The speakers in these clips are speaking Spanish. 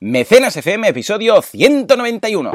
Mecenas FM, episodio 191.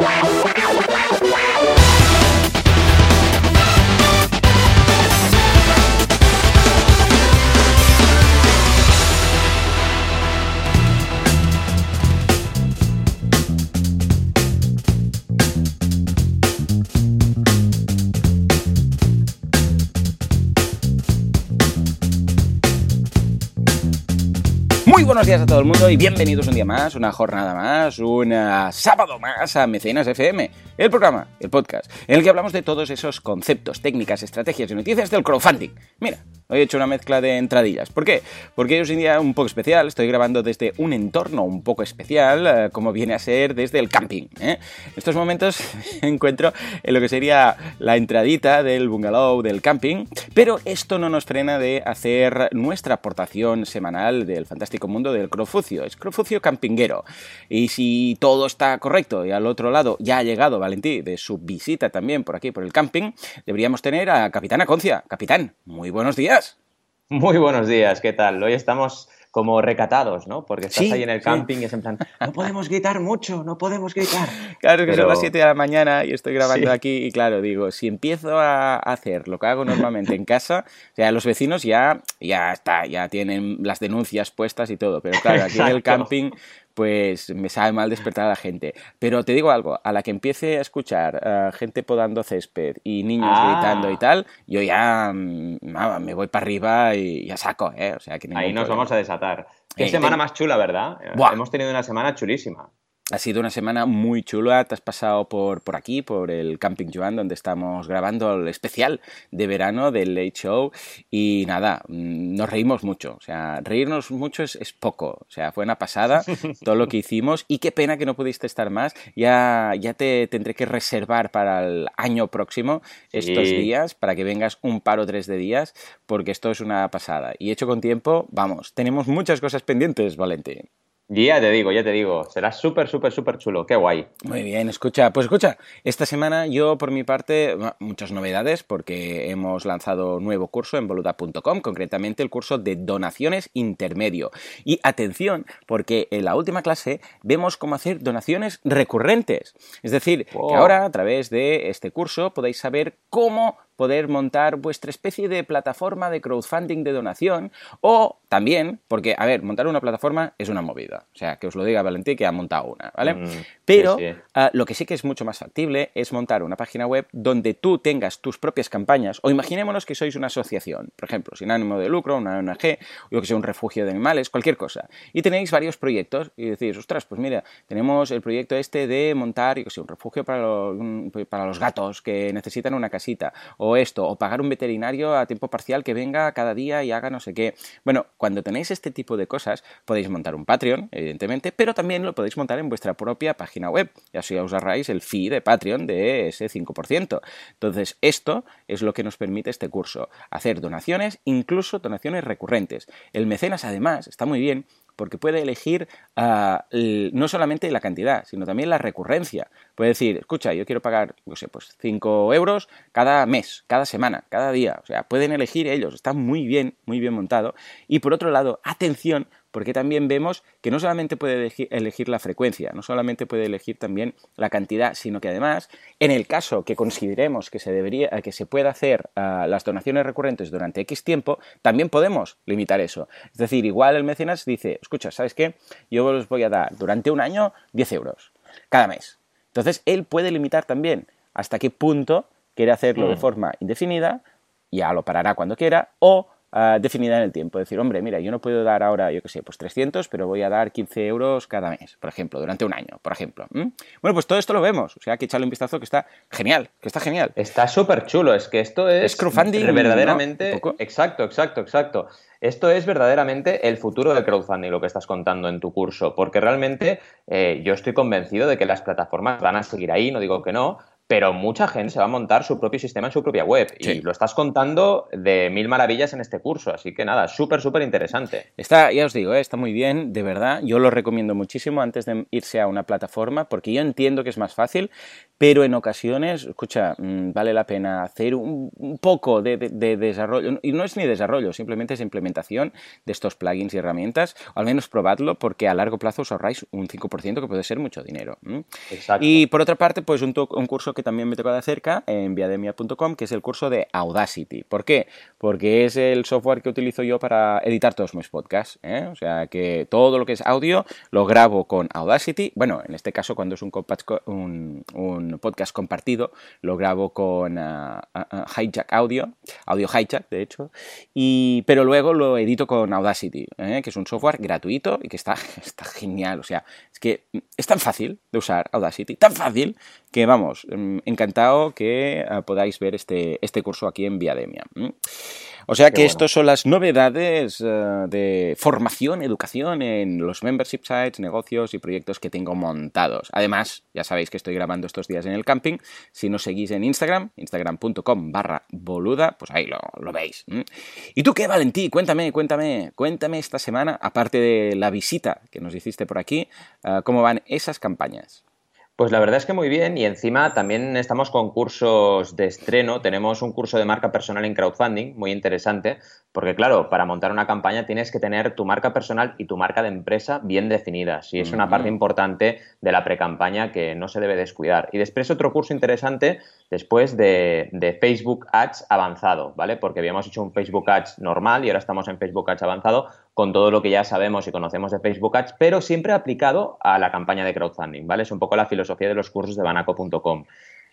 Buenos días a todo el mundo y bienvenidos un día más, una jornada más, un uh, sábado más a Mecenas FM, el programa, el podcast, en el que hablamos de todos esos conceptos, técnicas, estrategias y noticias del crowdfunding. Mira, hoy he hecho una mezcla de entradillas. ¿Por qué? Porque hoy es un día un poco especial, estoy grabando desde un entorno un poco especial, uh, como viene a ser desde el camping. ¿eh? En estos momentos me encuentro en lo que sería la entradita del bungalow del camping, pero esto no nos frena de hacer nuestra aportación semanal del fantástico mundo del Crofucio. Es Crofucio campinguero. Y si todo está correcto y al otro lado ya ha llegado Valentí de su visita también por aquí, por el camping, deberíamos tener a Capitán Aconcia. Capitán, muy buenos días. Muy buenos días, ¿qué tal? Hoy estamos como recatados, ¿no? Porque estás Sí, ahí en el sí. camping y es en plan, no podemos gritar mucho, no podemos gritar. Claro, es que son las 7 de la mañana y estoy grabando Sí. aquí y claro, digo, si empiezo a hacer lo que hago normalmente en casa, o sea, los vecinos ya, ya está, ya tienen las denuncias puestas y todo, pero claro, aquí en el camping pues me sabe mal despertar a la gente. Pero te digo algo, a la que empiece a escuchar eh, gente podando césped y niños Ah. gritando y tal, yo ya mm, me voy para arriba y ya saco, ¿eh? O sea, que Ahí nos problema. vamos a desatar. Qué Eh, semana más chula, ¿verdad? Buah. Hemos tenido una semana chulísima. Ha sido una semana muy chula, te has pasado por, por aquí, por el Camping Joan, donde estamos grabando el especial de verano del Late Show. Y nada, mm, nos reímos mucho, o sea, reírnos mucho es, es poco, o sea, fue una pasada todo lo que hicimos. Y qué pena que no pudiste estar más, ya, ya te tendré que reservar para el año próximo estos Sí. días para que vengas un par o tres de días porque esto es una pasada. Y hecho con tiempo, vamos, tenemos muchas cosas pendientes, Valentín. Ya te digo, ya te digo, será súper, súper, súper chulo. Qué guay. Muy bien, escucha, pues escucha, esta semana yo por mi parte, muchas novedades porque hemos lanzado nuevo curso en boluda.com, concretamente el curso de donaciones intermedio. Y atención, porque en la última clase vemos cómo hacer donaciones recurrentes. Es decir, que Wow. ahora a través de este curso podéis saber cómo poder montar vuestra especie de plataforma de crowdfunding de donación o también, porque, a ver, montar una plataforma es una movida. O sea, que os lo diga Valentín que ha montado una, ¿vale? Mm, Pero sí, sí. ah, lo que sí que es mucho más factible es montar una página web donde tú tengas tus propias campañas, o imaginémonos que sois una asociación, por ejemplo, sin ánimo de lucro, una ONG, o yo que sé, un refugio de animales, cualquier cosa, y tenéis varios proyectos y decís, ostras, pues mira, tenemos el proyecto este de montar, yo que sé, un refugio para los, para los gatos que necesitan una casita, o esto, o pagar un veterinario a tiempo parcial que venga cada día y haga no sé qué. Bueno, cuando tenéis este tipo de cosas, podéis montar un Patreon, evidentemente, pero también lo podéis montar en vuestra propia página web. Y así os ahorráis el fee de Patreon de ese 5%. Entonces, esto es lo que nos permite este curso, hacer donaciones, incluso donaciones recurrentes. El mecenas, además, está muy bien porque puede elegir ah, no solamente la cantidad, sino también la recurrencia. Puede decir, escucha, yo quiero pagar, no sé, pues 5 euros cada mes, cada semana, cada día. O sea, pueden elegir ellos. Está muy bien, muy bien montado. Y por otro lado, atención, porque también vemos que no solamente puede elegir, elegir la frecuencia, no solamente puede elegir también la cantidad, sino que además, en el caso que consideremos que se debería, que se pueda hacer ah, las donaciones recurrentes durante X tiempo, también podemos limitar eso. Es decir, igual el mecenas dice, escucha, ¿sabes qué? Yo os voy a dar durante un año 10 euros cada mes. Entonces, él puede limitar también hasta qué punto quiere hacerlo de Mm. forma indefinida, ya lo parará cuando quiera, o ah, definida en el tiempo. Decir, hombre, mira, yo no puedo dar ahora, yo qué sé, pues 300, pero voy a dar 15 euros cada mes, por ejemplo, durante un año, por ejemplo. Bueno, pues todo esto lo vemos, o sea, que echarle un vistazo que está genial, que está genial. Está súper chulo, es que esto es, Es crowdfunding, verdaderamente exacto, exacto, exacto. Esto es verdaderamente el futuro del crowdfunding, lo que estás contando en tu curso, porque realmente eh, yo estoy convencido de que las plataformas van a seguir ahí, no digo que no, pero mucha gente se va a montar su propio sistema en su propia web. Y lo estás contando de mil maravillas en este curso. Así que nada, súper, súper interesante. Está, ya os digo, ¿eh? está muy bien, de verdad. Yo lo recomiendo muchísimo antes de irse a una plataforma, porque yo entiendo que es más fácil, pero en ocasiones, escucha, mm, vale la pena hacer un, poco de, desarrollo. Y no es ni desarrollo, simplemente es implementación de estos plugins y herramientas. O al menos probadlo, porque a largo plazo os ahorráis un 5% que puede ser mucho dinero. Exacto. Y por otra parte, pues un, un curso que también me toca de cerca en viademia.com, que es el curso de Audacity. ¿Por qué? Porque es el software que utilizo yo para editar todos mis podcasts. ¿eh? O sea que todo lo que es audio lo grabo con Audacity. Bueno, en este caso cuando es un, podcast compartido, lo grabo con uh, uh, uh, Hijack Audio, Audio Hijack de hecho, y, pero luego lo edito con Audacity, ¿eh? que es un software gratuito y que está, está genial. O sea, es que es tan fácil de usar Audacity, tan fácil que vamos, mm, encantado que ah, podáis ver este, este curso aquí en Viademia. O sea que estas son las novedades eh, de formación, educación en los membership sites, negocios y proyectos que tengo montados. Además, ya sabéis que estoy grabando estos días en el camping. Si nos seguís en Instagram, instagram.com barra boluda, pues ahí lo, veis. ¿Y tú qué, Valentí? Cuéntame, cuéntame, cuéntame esta semana, aparte de la visita que nos hiciste por aquí, ah, cómo van esas campañas. Pues la verdad es que muy bien y encima también estamos con cursos de estreno. Tenemos un curso de marca personal en crowdfunding muy interesante porque claro, para montar una campaña tienes que tener tu marca personal y tu marca de empresa bien definidas y es una parte importante de la pre-campaña que no se debe descuidar. Y después otro curso interesante después de, de, Facebook Ads avanzado, ¿vale? Porque habíamos hecho un Facebook Ads normal y ahora estamos en Facebook Ads avanzado con todo lo que ya sabemos y conocemos de Facebook Ads, pero siempre aplicado a la campaña de crowdfunding, ¿vale? Es un poco la filosofía de los cursos de banaco.com.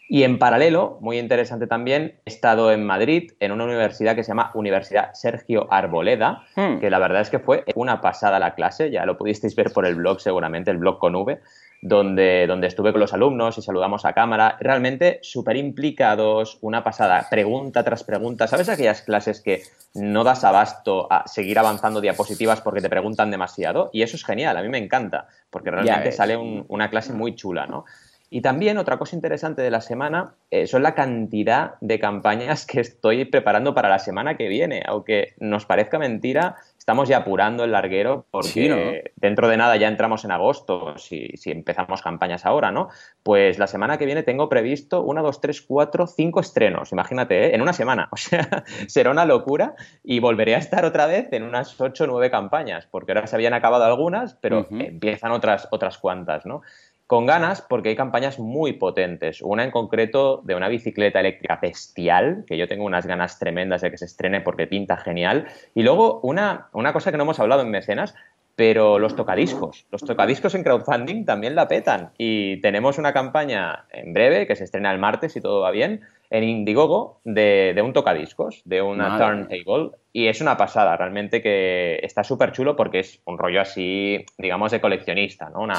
Y en paralelo, muy interesante también, he estado en Madrid en una universidad que se llama Universidad Sergio Arboleda, hmm. que la verdad es que fue una pasada la clase, ya lo pudisteis ver por el blog seguramente, el blog con V, donde, donde estuve con los alumnos y saludamos a cámara, realmente súper implicados, una pasada, pregunta tras pregunta. ¿Sabes aquellas clases que no das abasto a seguir avanzando diapositivas porque te preguntan demasiado? Y eso es genial, a mí me encanta, porque realmente sale una clase muy chula, ¿no? Y también otra cosa interesante de la semana eh, son la cantidad de campañas que estoy preparando para la semana que viene. Aunque nos parezca mentira, estamos ya apurando el larguero porque dentro de nada ya entramos en agosto, si, si, empezamos campañas ahora, ¿no? Pues la semana que viene tengo previsto una, dos, tres, cuatro, cinco estrenos, imagínate, ¿eh? en una semana. O sea, será una locura y volveré a estar otra vez en unas ocho o nueve campañas, porque ahora se habían acabado algunas, pero empiezan otras, otras cuantas, ¿no? Con ganas porque hay campañas muy potentes. Una en concreto de una bicicleta eléctrica bestial, que yo tengo unas ganas tremendas de que se estrene porque pinta genial. Y luego una, una cosa que no hemos hablado en mecenas, pero los tocadiscos. Los tocadiscos en crowdfunding también la petan. Y tenemos una campaña en breve que se estrena el martes, si todo va bien, en Indiegogo de, de un tocadiscos, de una turntable. Y es una pasada, realmente que está súper chulo porque es un rollo así, digamos, de coleccionista, ¿no? Una,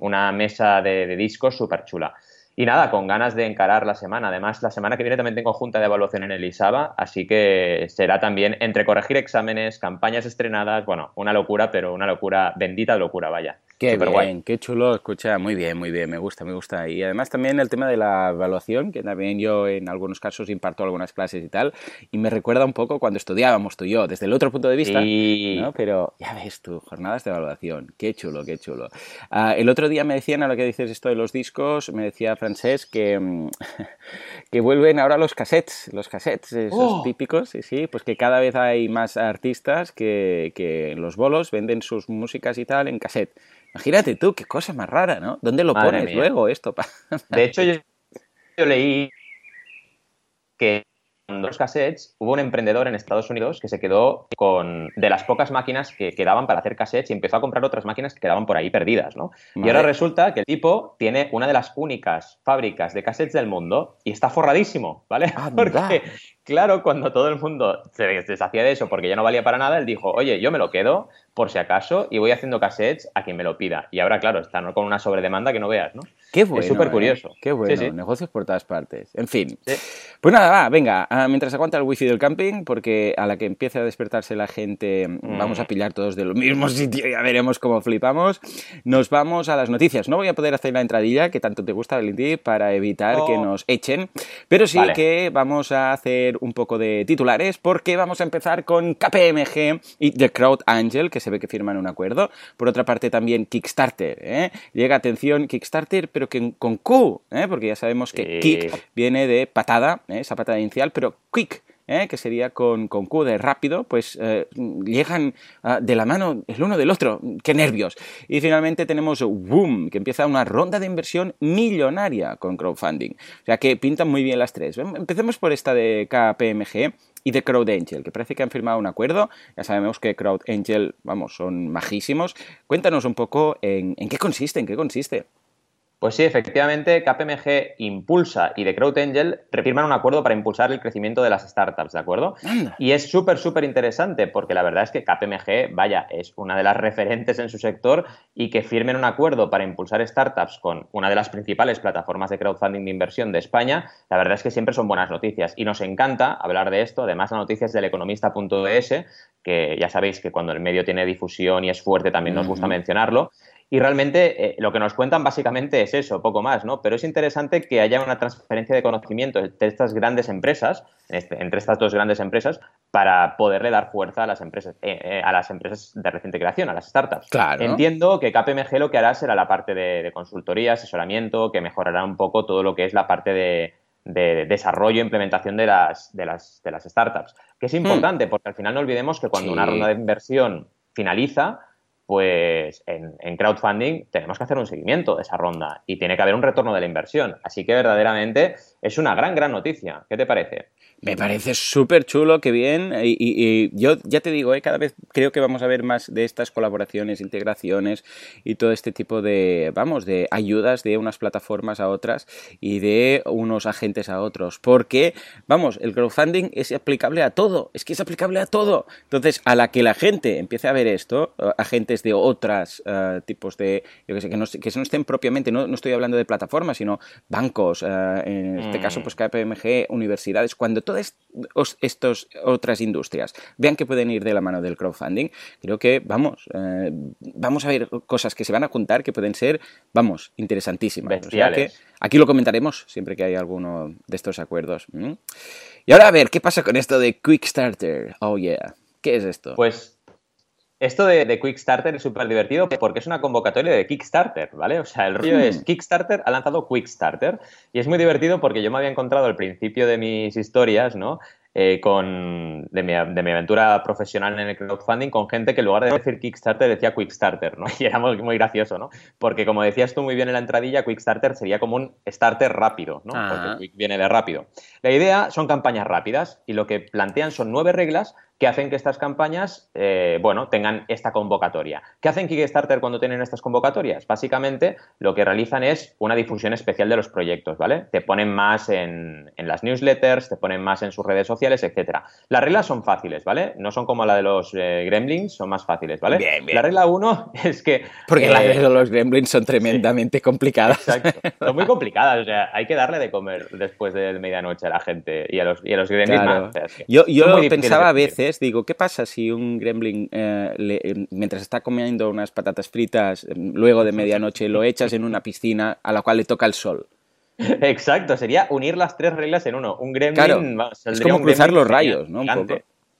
una, mesa de, de discos súper chula. Y nada, con ganas de encarar la semana. Además, la semana que viene también tengo junta de evaluación en el ISABA, así que será también entre corregir exámenes, campañas estrenadas, bueno, una locura, pero una locura, bendita locura, vaya. Qué bien, qué chulo, escucha, muy bien, muy bien, me gusta, me gusta. Y además también el tema de la evaluación, que también yo en algunos casos imparto algunas clases y tal, y me recuerda un poco cuando estudiábamos tú y yo, desde el otro punto de vista, ¿no? Pero ya ves tú, jornadas de evaluación, qué chulo, qué chulo. Ah, el otro día me decían, a lo que dices esto de los discos, me decía Francés que, mm, que vuelven ahora los cassettes, los cassettes, esos oh. típicos, sí, sí, pues que cada vez hay más artistas que, que en los bolos venden sus músicas y tal en cassette. Imagínate tú, qué cosa más rara, ¿no? ¿Dónde lo pones luego esto? de hecho, yo, leí que los cassettes hubo un emprendedor en Estados Unidos que se quedó con de las pocas máquinas que quedaban para hacer cassettes y empezó a comprar otras máquinas que quedaban por ahí perdidas, ¿no? Y ahora resulta que el tipo tiene una de las únicas fábricas de cassettes del mundo y está forradísimo, ¿vale? Porque Claro, cuando todo el mundo se deshacía de eso porque ya no valía para nada, él dijo, oye, yo me lo quedo por si acaso y voy haciendo cassettes a quien me lo pida. Y ahora, claro, está con una sobredemanda que no veas, ¿no? Qué bueno. Es súper curioso. ¿eh? Qué bueno. Negocios por todas partes. En fin. Pues nada, va, venga, ah, mientras aguanta el wifi del camping, porque a la que empiece a despertarse la gente, mm. vamos a pillar todos de los mismo sitio y ya veremos cómo flipamos. Nos vamos a las noticias. No voy a poder hacer la entradilla que tanto te gusta, Valentín, para evitar que oh. nos echen, pero sí que vamos a hacer un poco de titulares, porque vamos a empezar con KPMG y The Crowd Angel, que se ve que firman un acuerdo. Por otra parte, también Kickstarter. ¿eh? Llega, atención, Kickstarter, pero que con Q, ¿eh? porque ya sabemos que Kick viene de patada, ¿eh? esa patada inicial, pero Quick ¿eh? que sería con, con, Q de rápido, pues eh, llegan ah, de la mano el uno del otro. ¡Qué nervios! Y finalmente tenemos Boom, que empieza una ronda de inversión millonaria con crowdfunding. O sea que pintan muy bien las tres. Empecemos por esta de KPMG y de Crowd Angel, que parece que han firmado un acuerdo. Ya sabemos que Crowd Angel, vamos, son majísimos. Cuéntanos un poco en, en qué consiste, en qué consiste. Pues sí, efectivamente, KPMG impulsa y The Crowd Angel refirman un acuerdo para impulsar el crecimiento de las startups, ¿de acuerdo? Y es súper, súper interesante porque la verdad es que KPMG, vaya, es una de las referentes en su sector y que firmen un acuerdo para impulsar startups con una de las principales plataformas de crowdfunding de inversión de España, la verdad es que siempre son buenas noticias y nos encanta hablar de esto. Además, la noticia es del economista.es, que ya sabéis que cuando el medio tiene difusión y es fuerte también nos gusta mencionarlo. Y realmente eh, lo que nos cuentan básicamente es eso, poco más, ¿no? Pero es interesante que haya una transferencia de conocimiento entre estas grandes empresas, este, entre estas dos grandes empresas, para poderle dar fuerza a las empresas, eh, eh, a las empresas de reciente creación, a las startups. Claro. Entiendo que KPMG lo que hará será la parte de, consultoría, asesoramiento, que mejorará un poco todo lo que es la parte de, desarrollo e implementación de las, de las, de las startups. Que es importante, porque al final no olvidemos que cuando una ronda de inversión finaliza, pues en, crowdfunding tenemos que hacer un seguimiento de esa ronda y tiene que haber un retorno de la inversión. Así que verdaderamente es una gran, gran noticia. ¿Qué te parece? Me parece súper chulo, qué bien. Y, yo ya te digo, ¿eh? cada vez creo que vamos a ver más de estas colaboraciones, integraciones y todo este tipo de, vamos, de ayudas de unas plataformas a otras y de unos agentes a otros. Porque, vamos, el crowdfunding es aplicable a todo, es que es aplicable a todo. Entonces, a la que la gente empiece a ver esto, agentes de otras eh, tipos de, yo que sé, que no, que no estén propiamente, no, no, estoy hablando de plataformas, sino bancos, eh, en este caso, mm. pues KPMG, universidades, cuando todo todas estas otras industrias vean que pueden ir de la mano del crowdfunding, creo que, vamos, eh, vamos a ver cosas que se van a juntar que pueden ser, vamos, interesantísimas. O sea que aquí lo comentaremos siempre que hay alguno de estos acuerdos. Y ahora a ver, ¿qué pasa con esto de Quick Starter? Oh, yeah. ¿Qué es esto? Pues esto de, de Quickstarter es súper divertido porque es una convocatoria de Kickstarter, ¿vale? O sea, el rollo es hmm. Kickstarter ha lanzado Quickstarter y es muy divertido porque yo me había encontrado al principio de mis historias, ¿no? Eh, con, de mi, de, mi, aventura profesional en el crowdfunding con gente que en lugar de decir Kickstarter decía Quickstarter, ¿no? Y era muy, muy, gracioso, ¿no? Porque como decías tú muy bien en la entradilla, Quickstarter sería como un starter rápido, ¿no? Porque Quick viene de rápido. La idea son campañas rápidas y lo que plantean son nueve reglas que hacen que estas campañas, eh, bueno, tengan esta convocatoria. ¿Qué hacen Kickstarter cuando tienen estas convocatorias? Básicamente, lo que realizan es una difusión especial de los proyectos, ¿vale? Te ponen más en, las newsletters, te ponen más en sus redes sociales, etcétera. Las reglas son fáciles, ¿vale? No son como la de los eh, gremlins, son más fáciles, ¿vale? Bien, bien. La regla uno es que... Porque las eh, de los gremlins son tremendamente complicadas. Exacto. Son muy complicadas, o sea, hay que darle de comer después de medianoche a la gente y a los, y a los gremlins más. yo yo pensaba a veces digo, ¿qué pasa si un gremlin, eh, eh, mientras está comiendo unas patatas fritas, eh, luego de medianoche lo echas en una piscina a la cual le toca el sol? Exacto, sería unir las tres reglas en uno. Un gremlin... es como cruzar los rayos, ¿no?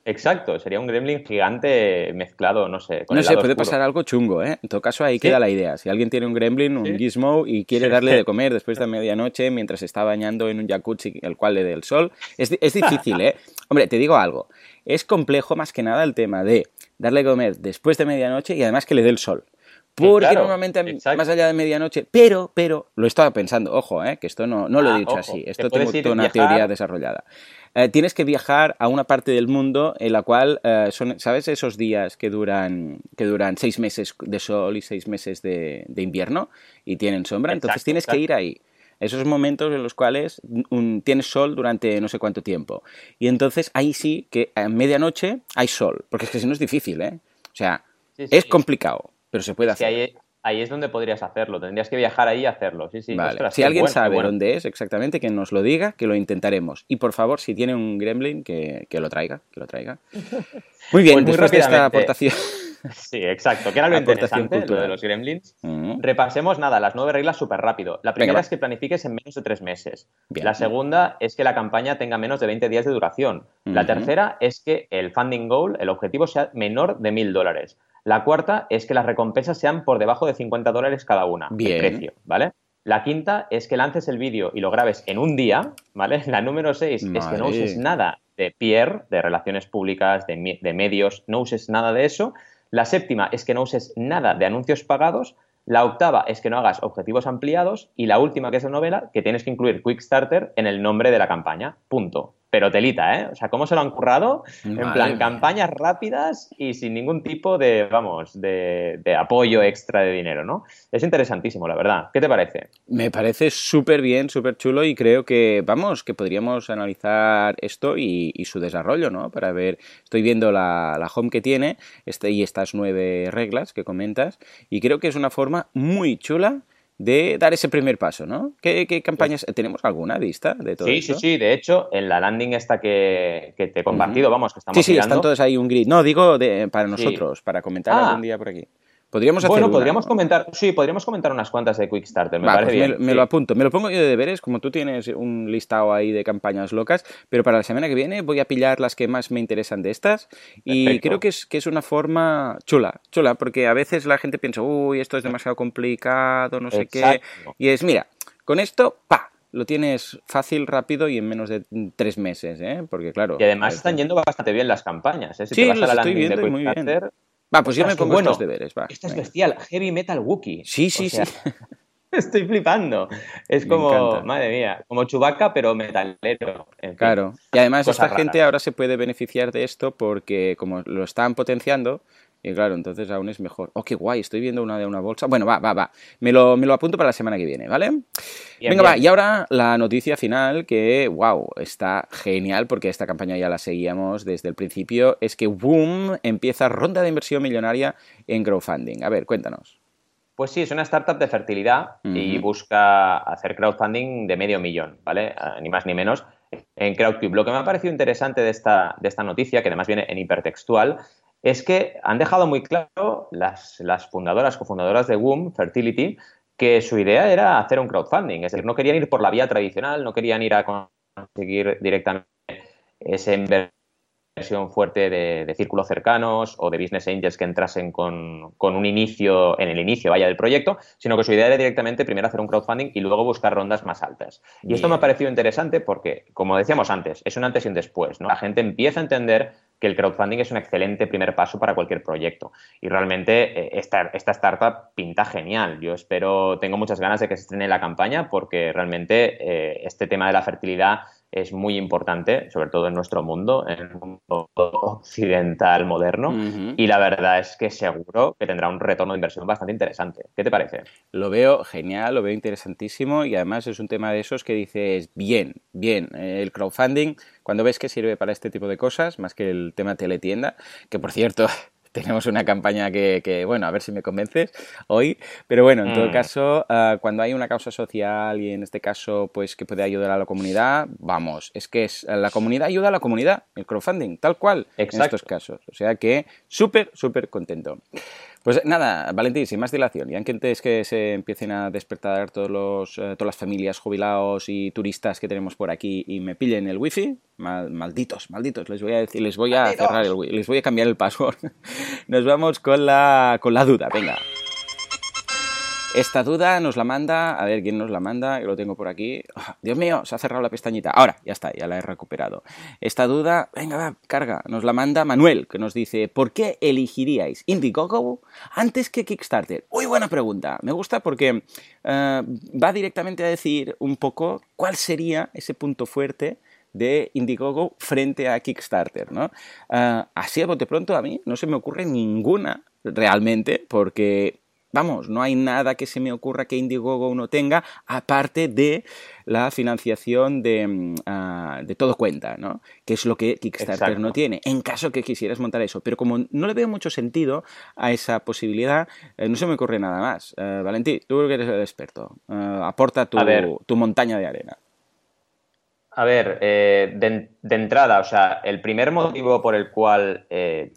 Exacto, sería un gremlin gigante mezclado, no sé. no sé, puede pasar algo chungo, ¿eh? En todo caso, ahí queda la idea. Si alguien tiene un gremlin, un gizmo, y quiere darle de comer después de medianoche mientras está bañando en un jacuzzi el cual le dé el sol, es, es difícil, ¿eh? Hombre, te digo algo. Es complejo más que nada el tema de darle de comer después de medianoche y además que le dé el sol. Porque normalmente más allá de medianoche, pero, pero, lo estaba pensando, ojo, eh, que esto no, no lo he ah, dicho así, esto tengo toda una teoría desarrollada. Eh, tienes que viajar a una parte del mundo en la cual eh, son, ¿sabes? Esos días que duran, que duran seis meses de sol y seis meses de, invierno y tienen sombra, entonces tienes que ir ahí. Esos momentos en los cuales tienes sol durante no sé cuánto tiempo. Y entonces ahí sí que a medianoche hay sol, porque es que si no es difícil, ¿eh? O sea, es complicado, pero se puede hacer ahí es donde podrías hacerlo. Tendrías que viajar ahí y hacerlo. Sí, sí. si alguien sabe dónde es exactamente, que nos lo diga, que lo intentaremos. Y por favor, si tiene un gremlin, que, lo traiga, que lo traiga. Muy bien, pues después de esta aportación. Sí, exacto. Que era lo interesante, lo de los gremlins. Mm. Repasemos, nada, las nueve reglas súper rápido. La primera es que planifiques en menos de tres meses. La segunda es que la campaña tenga menos de 20 días de duración. La tercera es que el funding goal, el objetivo, sea menor de mil dólares. La cuarta es que las recompensas sean por debajo de 50 dólares cada una, Bien. precio, ¿vale? La quinta es que lances el vídeo y lo grabes en un día, ¿vale? La número seis es que no uses nada de PR, de relaciones públicas, de, de medios, no uses nada de eso. La séptima es que no uses nada de anuncios pagados. La octava es que no hagas objetivos ampliados. Y la última, que es la novela, que tienes que incluir Quick Starter en el nombre de la campaña. Punto pero telita, ¿eh? O sea, ¿cómo se lo han currado? En plan, campañas rápidas y sin ningún tipo de, vamos, de, apoyo extra de dinero, ¿no? Es interesantísimo, la verdad. ¿Qué te parece? Me parece súper bien, súper chulo y creo que, vamos, que podríamos analizar esto y, su desarrollo, ¿no? Para ver, estoy viendo la, la home que tiene este, y estas nueve reglas que comentas y creo que es una forma muy chula de dar ese primer paso, ¿no? ¿Qué, campañas? ¿Tenemos alguna vista de todo Sí, sí, sí. De hecho, en la landing esta que, te he compartido, vamos, que estamos Sí, sí, están todos ahí un grid. No, digo para nosotros, para comentar ah. algún día por aquí. Podríamos bueno, podríamos comentar, sí, podríamos comentar unas cuantas de Quick Starter, me parece pues bien. Me, lo apunto, me lo pongo yo de deberes, como tú tienes un listado ahí de campañas locas, pero para la semana que viene voy a pillar las que más me interesan de estas y creo que es, que es una forma chula, chula, porque a veces la gente piensa, uy, esto es demasiado complicado, no sé qué, y es, mira, con esto, pa, lo tienes fácil, rápido y en menos de tres meses, ¿eh? Porque claro... Y además están yendo bastante bien las campañas, ¿eh? Si sí, te vas a la estoy viendo muy bien. Va, pues yo me pongo estos deberes, va. Esto es bestial, Heavy Metal Wookie. Sí, sí, sí. Estoy flipando. Es como, madre mía, como Chubaca, pero metalero. claro. Y además esta gente ahora se puede beneficiar de esto porque como lo están potenciando, y claro, entonces aún es mejor. Oh, qué guay, estoy viendo una de una bolsa. Bueno, va, va, va. Me lo, me lo apunto para la semana que viene, ¿vale? Venga, va. Y ahora la noticia final que, wow, está genial porque esta campaña ya la seguíamos desde el principio. Es que Boom empieza ronda de inversión millonaria en crowdfunding. A ver, cuéntanos. Pues sí, es una startup de fertilidad y busca hacer crowdfunding de medio millón, ¿vale? Ah, ni más ni menos en CrowdCube. Lo que me ha parecido interesante de esta, de esta noticia, que además viene en hipertextual, es que han dejado muy claro las, las fundadoras, cofundadoras de Womb, Fertility, que su idea era hacer un crowdfunding. Es decir, no querían ir por la vía tradicional, no querían ir a conseguir directamente ese inversión fuerte de, círculos cercanos o de business angels que entrasen con, con, un inicio, en el inicio, vaya, del proyecto, sino que su idea era directamente primero hacer un crowdfunding y luego buscar rondas más altas. Y esto me ha parecido interesante porque, como decíamos antes, es un antes y un después, ¿no? La gente empieza a entender que el crowdfunding es un excelente primer paso para cualquier proyecto. Y realmente eh, esta, esta startup pinta genial. Yo espero, tengo muchas ganas de que se estrene la campaña porque realmente eh, este tema de la fertilidad es muy importante, sobre todo en nuestro mundo, en el mundo occidental moderno. Y la verdad es que seguro que tendrá un retorno de inversión bastante interesante. ¿Qué te parece? Lo veo genial, lo veo interesantísimo y además es un tema de esos que dices, bien, bien, el crowdfunding, cuando ves que sirve para este tipo de cosas, más que el tema teletienda, que por cierto, tenemos una campaña que, bueno, a ver si me convences hoy, pero bueno, en todo mm. caso, ah, cuando hay una causa social y en este caso, pues que puede ayudar a la comunidad, vamos, es que es, la comunidad ayuda a la comunidad, el crowdfunding, tal cual, en estos casos. O sea que súper, súper contento. Pues nada, Valentín, sin más dilación, y antes que se empiecen a despertar todos los, eh, todas las familias jubilados y turistas que tenemos por aquí y me pillen el wifi, malditos, malditos, les voy a decir, les voy a cerrar el wifi, les voy a cambiar el password. Nos vamos con la, con la duda, venga. Esta duda nos la manda, a ver quién nos la manda, que lo tengo por aquí. Ah, Dios mío, se ha cerrado la pestañita. Ahora, ya está, ya la he recuperado. Esta duda, venga, va, carga, nos la manda Manuel, que nos dice, ¿por qué elegiríais Indiegogo antes que Kickstarter? Muy buena pregunta. Me gusta porque eh, va directamente a decir un poco cuál sería ese punto fuerte de Indiegogo frente a Kickstarter, ¿no? Eh, así a bote pronto a mí no se me ocurre ninguna realmente porque vamos, no hay nada que se me ocurra que Indiegogo no tenga, aparte de la financiación de, mm, ah, de todo cuenta, ¿no? Que es lo que Kickstarter no tiene, en caso que quisieras montar eso. Pero como no le veo mucho sentido a esa posibilidad, eh, no se me ocurre nada más. Uh, Valentí, tú que eres el experto, aporta tu, tu montaña de arena. A ver, eh, de, entrada, o sea, el primer motivo por el cual eh,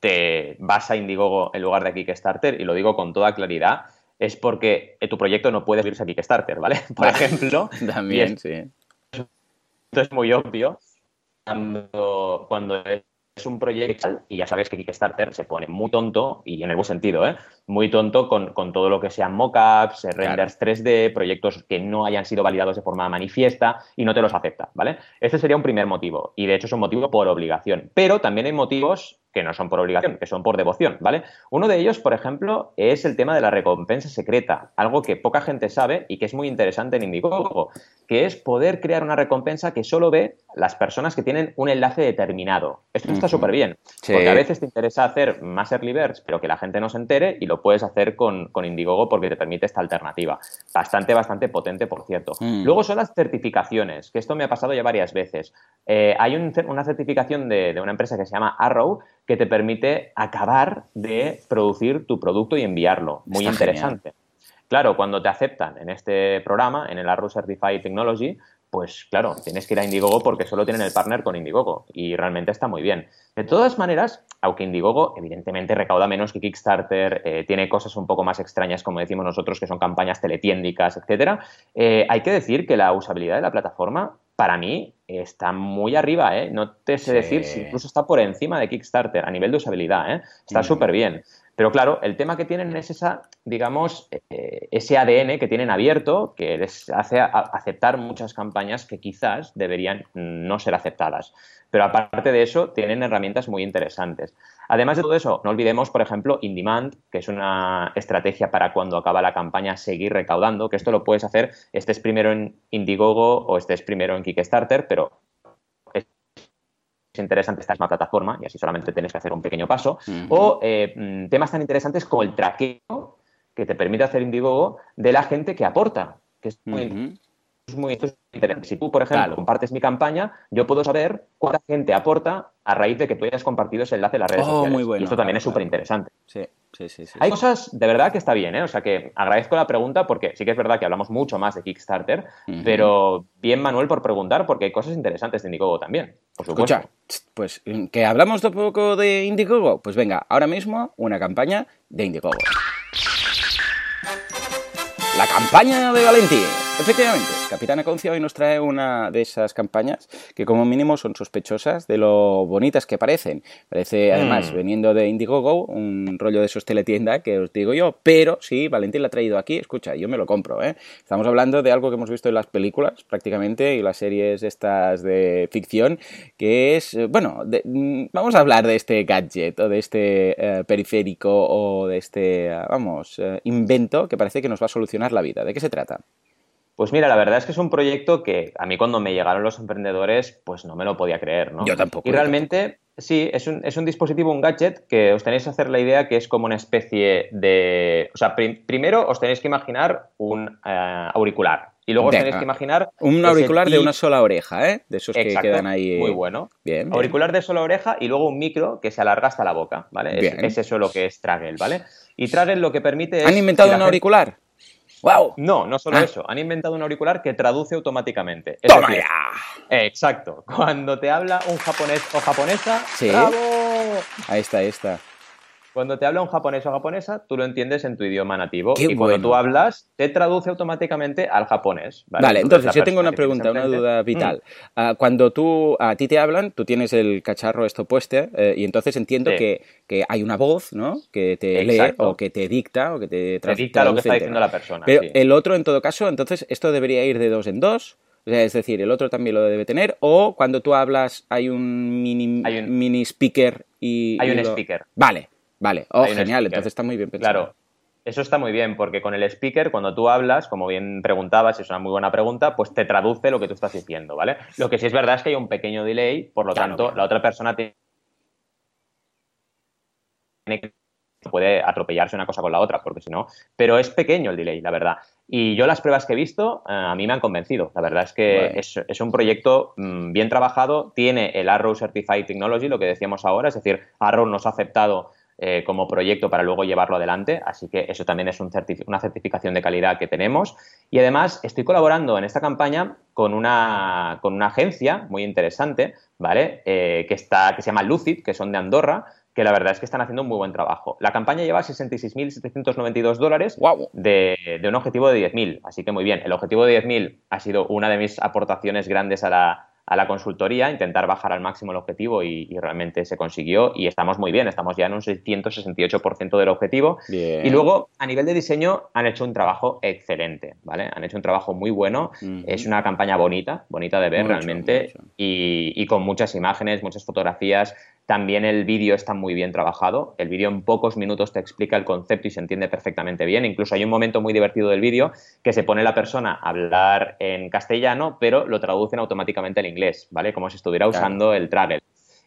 te vas a Indiegogo en lugar de Kickstarter, y lo digo con toda claridad, es porque tu proyecto no puede irse a Kickstarter, ¿vale? Por ejemplo. También, sí. Esto es muy obvio. Cuando, cuando es un proyecto y ya sabes que Kickstarter se pone muy tonto, y en el buen sentido, ¿eh? muy tonto con, todo lo que sean mockups, renders 3D, proyectos que no hayan sido validados de forma manifiesta y no te los acepta, ¿vale? Este sería un primer motivo y de hecho es un motivo por obligación. Pero también hay motivos que no son por obligación, que son por devoción, ¿vale? Uno de ellos, por ejemplo, es el tema de la recompensa secreta, algo que poca gente sabe y que es muy interesante en Indiegogo, que es poder crear una recompensa que solo ve las personas que tienen un enlace determinado. Esto está súper bien, porque a veces te interesa hacer más early birds, pero que la gente no se entere y lo puedes hacer con, con Indiegogo porque te permite esta alternativa. Bastante, bastante potente, por cierto. Mm. Luego son las certificaciones, que esto me ha pasado ya varias veces. Eh, hay una certificación de, de una empresa que se llama Arrow, que te permite acabar de producir tu producto y enviarlo. Muy interesante. Claro, cuando te aceptan en este programa, en el Arrow Certified Technology, pues claro, tienes que ir a Indiegogo porque solo tienen el partner con Indiegogo y realmente está muy bien. De todas maneras, aunque Indiegogo evidentemente recauda menos que Kickstarter, eh, tiene cosas un poco más extrañas, como decimos nosotros, que son campañas teletiéndicas, etcétera, eh, hay que decir que la usabilidad de la plataforma para mí está muy arriba, ¿eh? No te sé decir si incluso está por encima de Kickstarter a nivel de usabilidad, ¿eh? Está súper bien. Pero claro, el tema que tienen es esa, digamos, eh, ese ADN que tienen abierto que les hace aceptar muchas campañas que quizás deberían no ser aceptadas. Pero aparte de eso, tienen herramientas muy interesantes. Además de todo eso, no olvidemos, por ejemplo, InDemand, que es una estrategia para cuando acaba la campaña seguir recaudando, que esto lo puedes hacer, estés primero en Indiegogo o estés primero en Kickstarter, pero interesante esta misma plataforma y así solamente tienes que hacer un pequeño paso. O eh, mm, temas tan interesantes como el traqueo que te permite hacer Indiegogo de la gente que aporta, que es muy, muy, interesante. Si tú, por ejemplo, compartes mi campaña, yo puedo saber cuánta gente aporta a raíz de que tú hayas compartido ese enlace en las redes oh, sociales. Muy bueno, y esto también es súper interesante. Sí, sí, sí, Hay cosas de verdad que está bien, ¿eh? O sea que agradezco la pregunta porque sí que es verdad que hablamos mucho más de Kickstarter, pero bien, Manuel, por preguntar, porque hay cosas interesantes de Indiegogo también, por supuesto. Escucha, pues que hablamos de poco de Indiegogo, pues venga, ahora mismo una campaña de Indiegogo. La campaña de Valentín. Efectivamente, Capitán Aconcia hoy nos trae una de esas campañas que como mínimo son sospechosas de lo bonitas que parecen. Parece además, mm. veniendo de Indiegogo, un rollo de esos teletienda que os digo yo, pero sí, Valentín la ha traído aquí, escucha, yo me lo compro. ¿eh? Estamos hablando de algo que hemos visto en las películas prácticamente y las series estas de ficción, que es, eh, bueno, mm, vamos a hablar de este gadget o de este eh, periférico o de este, vamos, eh, invento que parece que nos va a solucionar la vida. ¿De qué se trata? Pues mira, la verdad es que es un proyecto que a mí cuando me llegaron los emprendedores, pues no me lo podía creer, ¿no? Yo tampoco. Y realmente, sí, es un, es un, dispositivo, un gadget, que os tenéis que hacer la idea que es como una especie de... O sea, primero os tenéis que imaginar un eh, auricular. Y luego os tenéis que imaginar... Un auricular de una sola oreja, ¿eh? De esos que quedan ahí... Muy bueno. Bien, Auricular de sola oreja y luego un micro que se alarga hasta la boca, ¿vale? Es, es, eso lo que es Traggle, ¿vale? Y Traggle lo que permite es... ¿Han inventado un auricular? ¡Wow! No, no solo ah. eso. Han inventado un auricular que traduce automáticamente. ¡Toma ya! exacto. Cuando te habla un japonés o japonesa, ¿Sí? Ahí está, ahí está. Cuando te habla un japonés o japonesa, tú lo entiendes en tu idioma nativo. y cuando tú hablas, te traduce automáticamente al japonés. Vale, entonces, yo tengo una pregunta, una duda vital. Mm. Ah, cuando tú, a ti te hablan, tú tienes el cacharro esto puesto eh, y entonces entiendo que, hay una voz, ¿no? Que te lee o que te dicta o que te, te dicta lo que está diciendo la persona. Pero el otro, en todo caso, entonces, esto debería ir de dos en dos. es decir, el otro también lo debe tener. O cuando tú hablas hay un mini, mini speaker y... Hay un speaker. Vale, Vale, oh, genial, entonces está muy bien pensado. Claro, eso está muy bien, porque con el speaker, cuando tú hablas, como bien preguntabas, es una muy buena pregunta, pues te traduce lo que tú estás diciendo, ¿vale? Lo que sí es verdad es que hay un pequeño delay, por lo tanto, la otra persona tiene que puede atropellarse una cosa con la otra, porque si no, pero es pequeño el delay, la verdad. Y yo las pruebas que he visto, eh, a mí me han convencido. La verdad es que es, un proyecto mm, bien trabajado, tiene el Arrow Certified Technology, lo que decíamos ahora, es decir, Arrow nos ha aceptado eh, como proyecto para luego llevarlo adelante, así que eso también es una certificación de calidad que tenemos. Y además estoy colaborando en esta campaña con una, con una agencia muy interesante, ¿vale? Eh, que, está, que se llama Lucid, que son de Andorra, que la verdad es que están haciendo un muy buen trabajo. La campaña lleva 66.792 dólares de, de, un objetivo de 10.000, así que muy bien. El objetivo de 10.000 ha sido una de mis aportaciones grandes a la, a la consultoría, intentar bajar al máximo el objetivo y, realmente se consiguió y estamos muy bien, estamos ya en un 668% del objetivo. Y luego, a nivel de diseño, han hecho un trabajo excelente, ¿vale? Han hecho un trabajo muy bueno, es una campaña bonita, bonita de ver realmente Y, y con muchas imágenes, muchas fotografías, también el vídeo está muy bien trabajado. El vídeo en pocos minutos te explica el concepto y se entiende perfectamente bien. Incluso hay un momento muy divertido del vídeo que se pone la persona a hablar en castellano, pero lo traducen automáticamente al inglés, ¿vale? Como si estuviera usando el Traggle.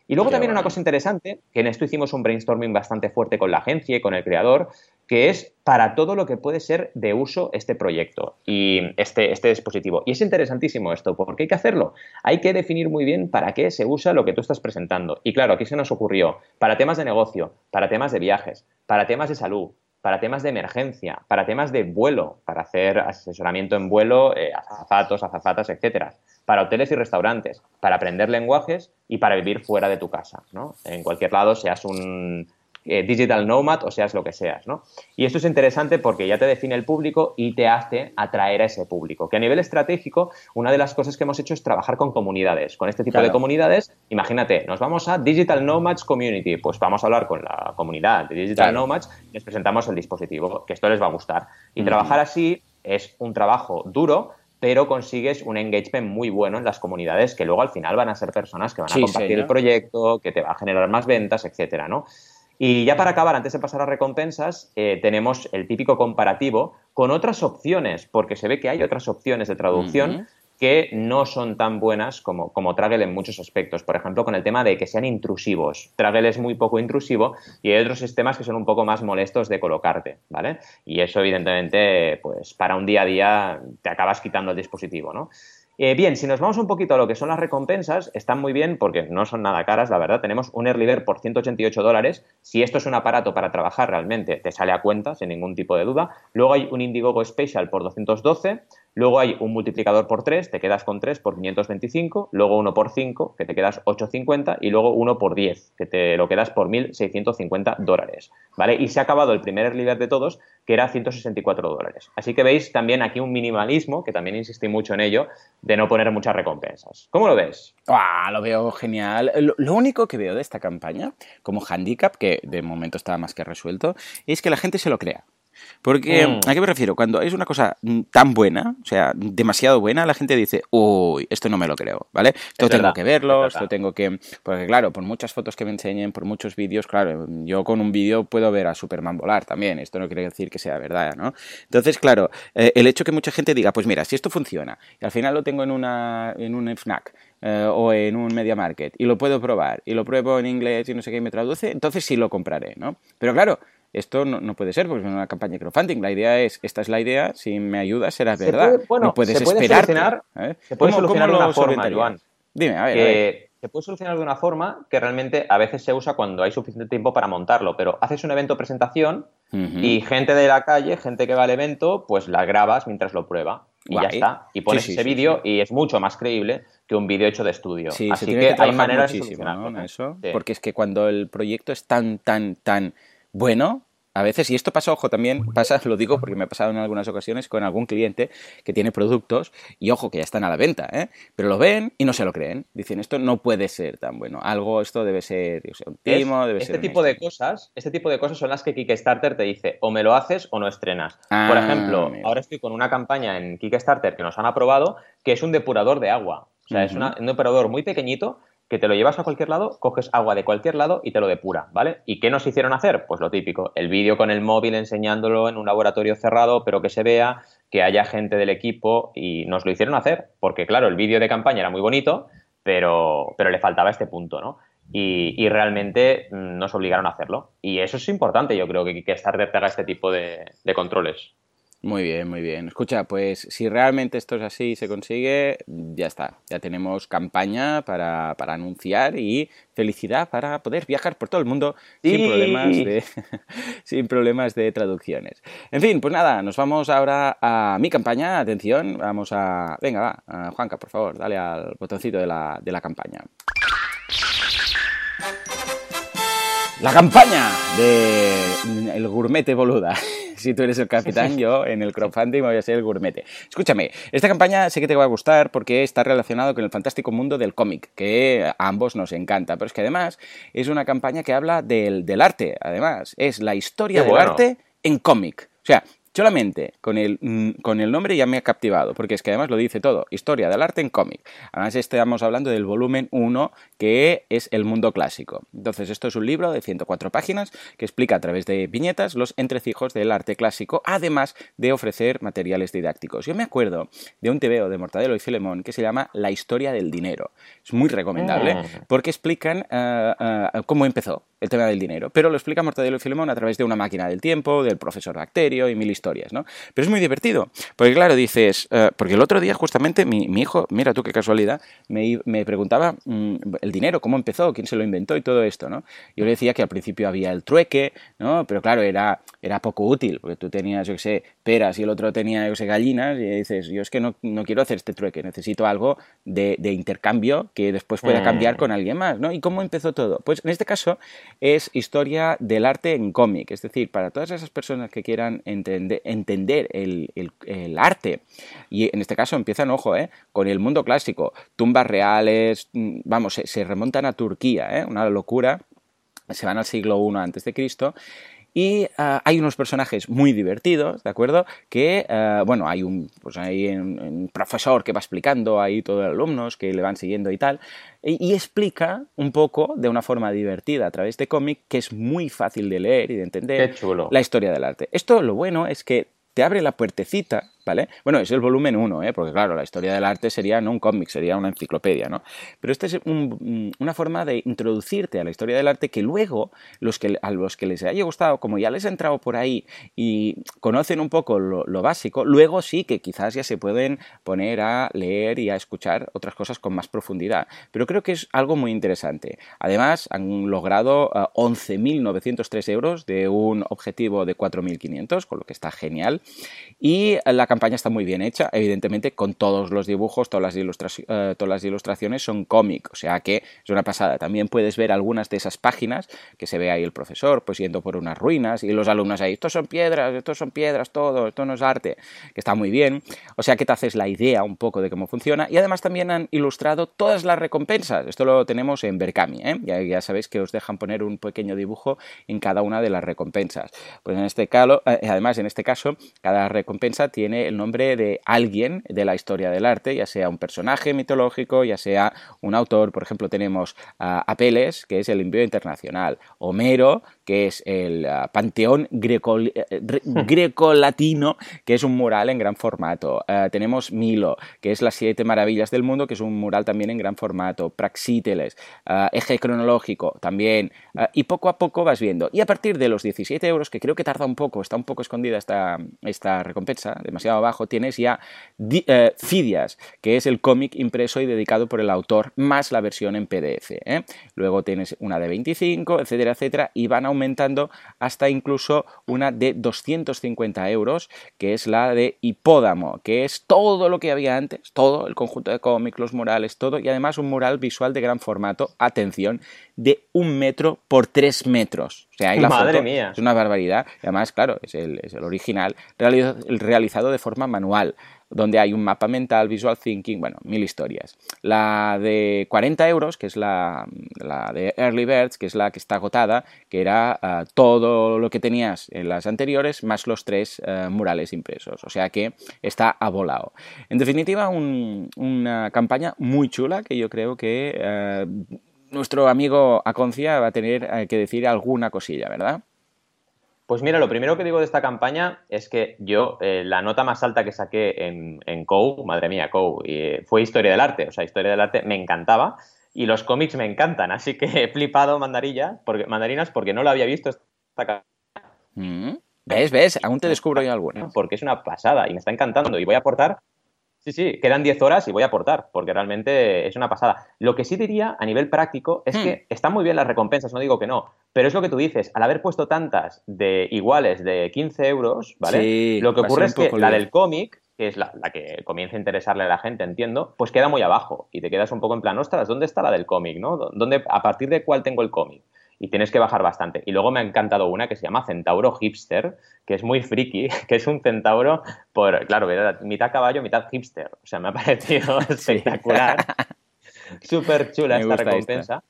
Y luego también una cosa interesante, que en esto hicimos un brainstorming bastante fuerte con la agencia y con el creador, que es para todo lo que puede ser de uso este proyecto y este, este dispositivo. Y es interesantísimo esto, porque hay que hacerlo. Hay que definir muy bien para qué se usa lo que tú estás presentando. Y claro, aquí se nos ocurrió para temas de negocio, para temas de viajes, para temas de salud, para temas de emergencia, para temas de vuelo, para hacer asesoramiento en vuelo, eh, azafatos, azafatas, etcétera, para hoteles y restaurantes, para aprender lenguajes y para vivir fuera de tu casa, ¿no? En cualquier lado, seas un eh, digital nomad o seas lo que seas, ¿no? Y esto es interesante porque ya te define el público y te hace atraer a ese público. Que a nivel estratégico, una de las cosas que hemos hecho es trabajar con comunidades. Con este tipo de comunidades, imagínate, nos vamos a Digital Nomads Community, pues vamos a hablar con la comunidad de Digital Nomads y les presentamos el dispositivo, que esto les va a gustar. Y trabajar así es un trabajo duro, pero consigues un engagement muy bueno en las comunidades que luego al final van a ser personas que van a compartir el proyecto, que te va a generar más ventas, etcétera, ¿no? Y ya para acabar, antes de pasar a recompensas, eh, tenemos el típico comparativo con otras opciones, porque se ve que hay otras opciones de traducción que no son tan buenas como, como en muchos aspectos. Por ejemplo, con el tema de que sean intrusivos. Traggle es muy poco intrusivo y hay otros sistemas que son un poco más molestos de colocarte, ¿vale? Y eso, evidentemente, pues para un día a día te acabas quitando el dispositivo, ¿no? Eh, bien, si nos vamos un poquito a lo que son las recompensas, están muy bien porque no son nada caras, la verdad. Tenemos un Early por 188 dólares. Si esto es un aparato para trabajar realmente, te sale a cuenta, sin ningún tipo de duda. Luego hay un Indiegogo Special por 212. Luego hay un multiplicador por 3, te quedas con 3 por 525, luego uno por 5, que te quedas 850, y luego uno por 10, que te lo quedas por 1.650 dólares, ¿vale? Y se ha acabado el primer líder de todos, que era 164 dólares. Así que veis también aquí un minimalismo, que también insistí mucho en ello, de no poner muchas recompensas. ¿Cómo lo ves? Ah, lo veo genial. Lo, único que veo de esta campaña, como handicap, que de momento está más que resuelto, es que la gente se lo crea. Porque, mm. ¿a qué me refiero? Cuando es una cosa tan buena, o sea, demasiado buena, la gente dice, uy, esto no me lo creo, ¿vale? Esto tengo que verlo, esto tengo que... Porque claro, por muchas fotos que me enseñen, por muchos vídeos, claro, yo con un vídeo puedo ver a Superman volar también, esto no quiere decir que sea verdad, ¿no? Entonces, claro, eh, el hecho que mucha gente diga, pues mira, si esto funciona, y al final lo tengo en, una, en un FNAC, eh, o en un media market y lo puedo probar y lo pruebo en inglés y no sé qué y me traduce, entonces sí lo compraré, ¿no? Pero claro, esto no, puede ser porque es una campaña de crowdfunding. La idea es, esta es la idea, si me ayudas será verdad. no puedes se puede esperar. ¿eh? Se puede solucionar de una forma, Joan. Dime, a ver, Se puede solucionar de una forma que realmente a veces se usa cuando hay suficiente tiempo para montarlo, pero haces un evento presentación y gente de la calle, gente que va al evento, pues la grabas mientras lo prueba y ya está. Y pones ese vídeo y es mucho más creíble que un vídeo hecho de estudio. Así que, hay maneras de solucionarlo. Eso, Porque es que cuando el proyecto es tan, tan, tan bueno, a veces, y esto pasa, ojo, también pasa, lo digo porque me ha pasado en algunas ocasiones con algún cliente que tiene productos y ojo, que ya están a la venta, ¿eh? pero lo ven y no se lo creen. Dicen, esto no puede ser tan bueno, algo, esto debe ser un timo, debe este ser. Tipo de cosas, este tipo de cosas son las que Kickstarter te dice, o me lo haces o no estrenas. Por ah, ejemplo, ahora estoy con una campaña en Kickstarter que nos han aprobado que es un depurador de agua. O sea, es un depurador muy pequeñito que te lo llevas a cualquier lado, coges agua de cualquier lado y te lo depura, ¿vale? ¿Y qué nos hicieron hacer? Pues lo típico, el vídeo con el móvil enseñándolo en un laboratorio cerrado, pero que se vea, que haya gente del equipo y nos lo hicieron hacer, porque claro, el vídeo de campaña era muy bonito, pero, pero le faltaba este punto, ¿no? y, realmente mm, nos obligaron a hacerlo. Y eso es importante, yo creo que, que estar pega este tipo de, controles. Muy bien, muy bien. Escucha, pues si realmente esto es así y se consigue, ya está. Ya tenemos campaña para, anunciar y felicidad para poder viajar por todo el mundo sin, problemas de, sin problemas de traducciones. En fin, pues nada, nos vamos ahora a mi campaña. Atención, vamos a... Venga, va, Juanca, por favor, dale al botoncito de la, de la campaña. La campaña de el gourmete boluda. Si tú eres el capitán, yo en el crowdfunding voy a ser el gourmete. Escúchame, esta campaña sé que te va a gustar porque está relacionado con el fantástico mundo del cómic, que a ambos nos encanta. Pero es que además es una campaña que habla del, arte. Además, es la historia del arte en cómic. O sea, Solamente con el, mm, con el nombre ya me ha captivado, porque es que además lo dice todo, historia del arte en cómic. Además estamos hablando del volumen 1, que es el mundo clásico. Entonces esto es un libro de 104 páginas que explica a través de viñetas los entrecijos del arte clásico, además de ofrecer materiales didácticos. Yo me acuerdo de un TVO de Mortadelo y Filemón que se llama La historia del dinero. Es muy recomendable mm. porque explican eh, eh, cómo empezó el tema del dinero, pero lo explica Mortadelo y Filemón a través de una máquina del tiempo, del profesor Bacterio y mil historias, ¿no? Pero es muy divertido, porque claro, dices, eh, porque el otro día justamente mi, hijo, mira tú qué casualidad, me, preguntaba mm, el dinero, cómo empezó, quién se lo inventó y todo esto, ¿no? Yo le decía que al principio había el trueque, ¿no? Pero claro, era, era poco útil, porque tú tenías, yo qué sé, peras y el otro tenía, yo sé, gallinas, y dices, yo es que no, quiero hacer este trueque, necesito algo de, intercambio que después pueda mm. cambiar con alguien más, ¿no? ¿Y cómo empezó todo? Pues en este caso es historia del arte en cómic, es decir, para todas esas personas que quieran entender, entender el, arte, y en este caso empiezan, ojo, ¿eh? con el mundo clásico, tumbas reales, mm, vamos, se, remontan a Turquía, ¿eh? una locura, se van al siglo I antes de Cristo y ah, hay unos personajes muy divertidos, ¿de acuerdo? Que, ah, bueno, hay un, pues hay un, profesor que va explicando, ahí todos los alumnos que le van siguiendo y tal, y, explica un poco de una forma divertida a través de cómic que es muy fácil de leer y de entender la historia del arte. Esto lo bueno es que te abre la puertecita ¿vale? Bueno, es el volumen 1, ¿eh? porque claro, la historia del arte sería no un cómic, sería una enciclopedia, ¿no? Pero esta es una forma de introducirte a la historia del arte que luego los que, a los que les haya gustado, como ya les ha entrado por ahí y conocen un poco lo, básico, luego sí que quizás ya se pueden poner a leer y a escuchar otras cosas con más profundidad. Pero creo que es algo muy interesante. Además, han logrado 11.903 eh, euros de un objetivo de 4.500, con lo que está genial. Y la campaña está muy bien hecha, evidentemente con todos los dibujos, todas las, eh, todas las ilustraciones son cómic, o sea que es una pasada. También puedes ver algunas de esas páginas que se ve ahí el profesor pues yendo por unas ruinas y los alumnos ahí, estos son piedras, estos son piedras, todo, esto no es arte, que está muy bien. O sea que te haces la idea un poco de cómo funciona y además también han ilustrado todas las recompensas. Esto lo tenemos en Berkami, ¿eh? ya, sabéis que os dejan poner un pequeño dibujo en cada una de las recompensas. Pues en este caso, eh, además en este caso, cada recompensa tiene el nombre de alguien de la historia del arte, ya sea un personaje mitológico, ya sea un autor. Por ejemplo, tenemos Apeles, que es el envío internacional, Homero, que es el ah, Panteón eh, greco-latino, que es un mural en gran formato. Ah, tenemos Milo, que es las siete maravillas del mundo, que es un mural también en gran formato. Praxíteles, ah, eje cronológico también. y poco a poco vas viendo. Y a partir de los 17 euros, que creo que tarda un poco, está un poco escondida esta, esta recompensa, demasiado abajo, tienes ya eh, Fidias, que es el cómic impreso y dedicado por el autor, más la versión en PDF. ¿eh? Luego tienes una de 25, etcétera, etcétera, y van a aumentando hasta incluso una de 250 euros, que es la de Hipódamo, que es todo lo que había antes, todo el conjunto de cómics, los murales, todo, y además un mural visual de gran formato, atención, de un metro por tres metros. O sea, ahí la Madre mía. es una barbaridad. además, claro, es el, es el original, realizado de forma manual donde hay un mapa mental, visual thinking, bueno, mil historias. La de 40 euros, que es la, de Early Birds, que es la que está agotada, que era ah, todo lo que tenías en las anteriores, más los tres ah, murales impresos. O sea que está abolado. En definitiva, una campaña muy chula que yo creo que ah, nuestro amigo Aconcia va a tener que decir alguna cosilla, ¿verdad? Pues mira, lo primero que digo de esta campaña es que yo, eh, la nota más alta que saqué en, en COU, madre mía, COU, y, fue Historia del Arte. O sea, Historia del Arte me encantaba. y los cómics me encantan, así que he flipado mandarilla, porque, mandarinas porque no lo había visto esta mm. ¿Ves? ¿Ves? Aún te descubro yo alguna. Porque es una pasada y me está encantando y voy a aportar. Sí, sí, quedan 10 horas y voy a aportar, porque realmente es una pasada. Lo que sí diría a nivel práctico es que hmm. están muy bien las recompensas, no digo que no, pero es lo que tú dices, al haber puesto tantas de iguales de 15 euros, ¿vale? lo que ocurre es que la del cómic, que es la, que comienza a interesarle a la gente, entiendo, pues queda muy abajo y te quedas un poco en plan, ostras, ¿dónde está la del cómic, no? ¿Dónde, ¿A partir de cuál tengo el cómic? Y tienes que bajar bastante. Y luego me ha encantado una que se llama Centauro Hipster, que es muy friki, que es un centauro por, claro, mitad caballo, mitad hipster. O sea, me ha parecido espectacular. Súper chula esta recompensa.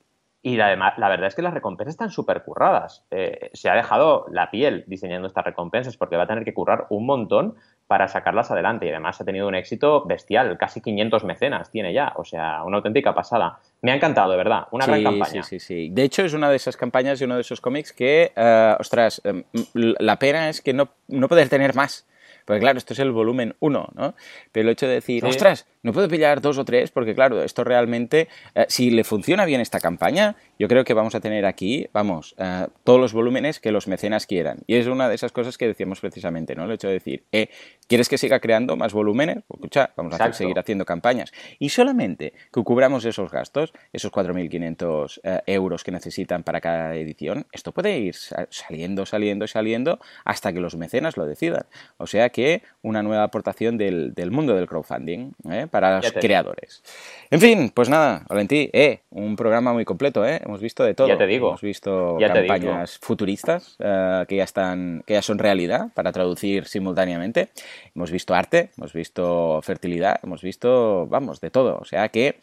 Y además, la verdad es que las recompensas están súper curradas. Eh, se ha dejado la piel diseñando estas recompensas porque va a tener que currar un montón para sacarlas adelante. Y además ha tenido un éxito bestial. Casi 500 mecenas tiene ya. O sea, una auténtica pasada. Me ha encantado, de verdad. Una gran campaña. Sí, sí, sí. De hecho, es una de esas campañas y uno de esos cómics que, uh, ostras, em, la pena es que no, no poder tener más. Porque claro, esto es el volumen 1, ¿no? Pero el hecho de decir, ostras, no puedo pillar dos o tres, porque claro, esto realmente, eh, si le funciona bien esta campaña, yo creo que vamos a tener aquí, vamos, eh, todos los volúmenes que los mecenas quieran. Y es una de esas cosas que decíamos precisamente, ¿no? El hecho de decir, eh, ¿quieres que siga creando más volúmenes? Pues escucha, vamos a seguir haciendo campañas. Y solamente que cubramos esos gastos, esos 4.500 euros que necesitan para cada edición, esto puede ir saliendo, saliendo, saliendo hasta que los mecenas lo decidan. O sea que una nueva aportación del, mundo del crowdfunding ¿eh? para los creadores. En fin, pues nada, Valentí, eh, un programa muy completo, ¿eh? Hemos visto de todo. Ya te digo. Hemos visto campañas futuristas eh, que, ya están, que ya son realidad para traducir simultáneamente. Hemos visto arte, hemos visto fertilidad, hemos visto, vamos, de todo. O sea que,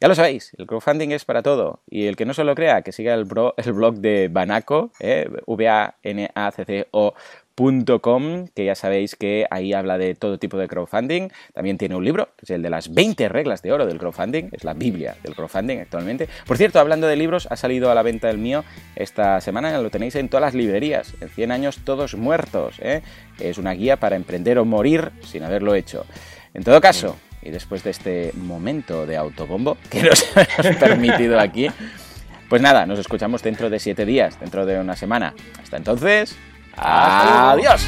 ya lo sabéis, el crowdfunding es para todo. Y el que no se lo crea, que siga el, el blog de Banaco, ¿eh? V-A-N-A-C-C-O Que ya sabéis que ahí habla de todo tipo de crowdfunding. También tiene un libro, que es el de las 20 reglas de oro del crowdfunding, es la Biblia del crowdfunding actualmente. Por cierto, hablando de libros, ha salido a la venta el mío esta semana, lo tenéis en todas las librerías, en 100 años todos muertos. ¿eh? Es una guía para emprender o morir sin haberlo hecho. En todo caso, y después de este momento de autobombo que nos hemos permitido aquí, pues nada, nos escuchamos dentro de 7 días, dentro de una semana. Hasta entonces, Adiós.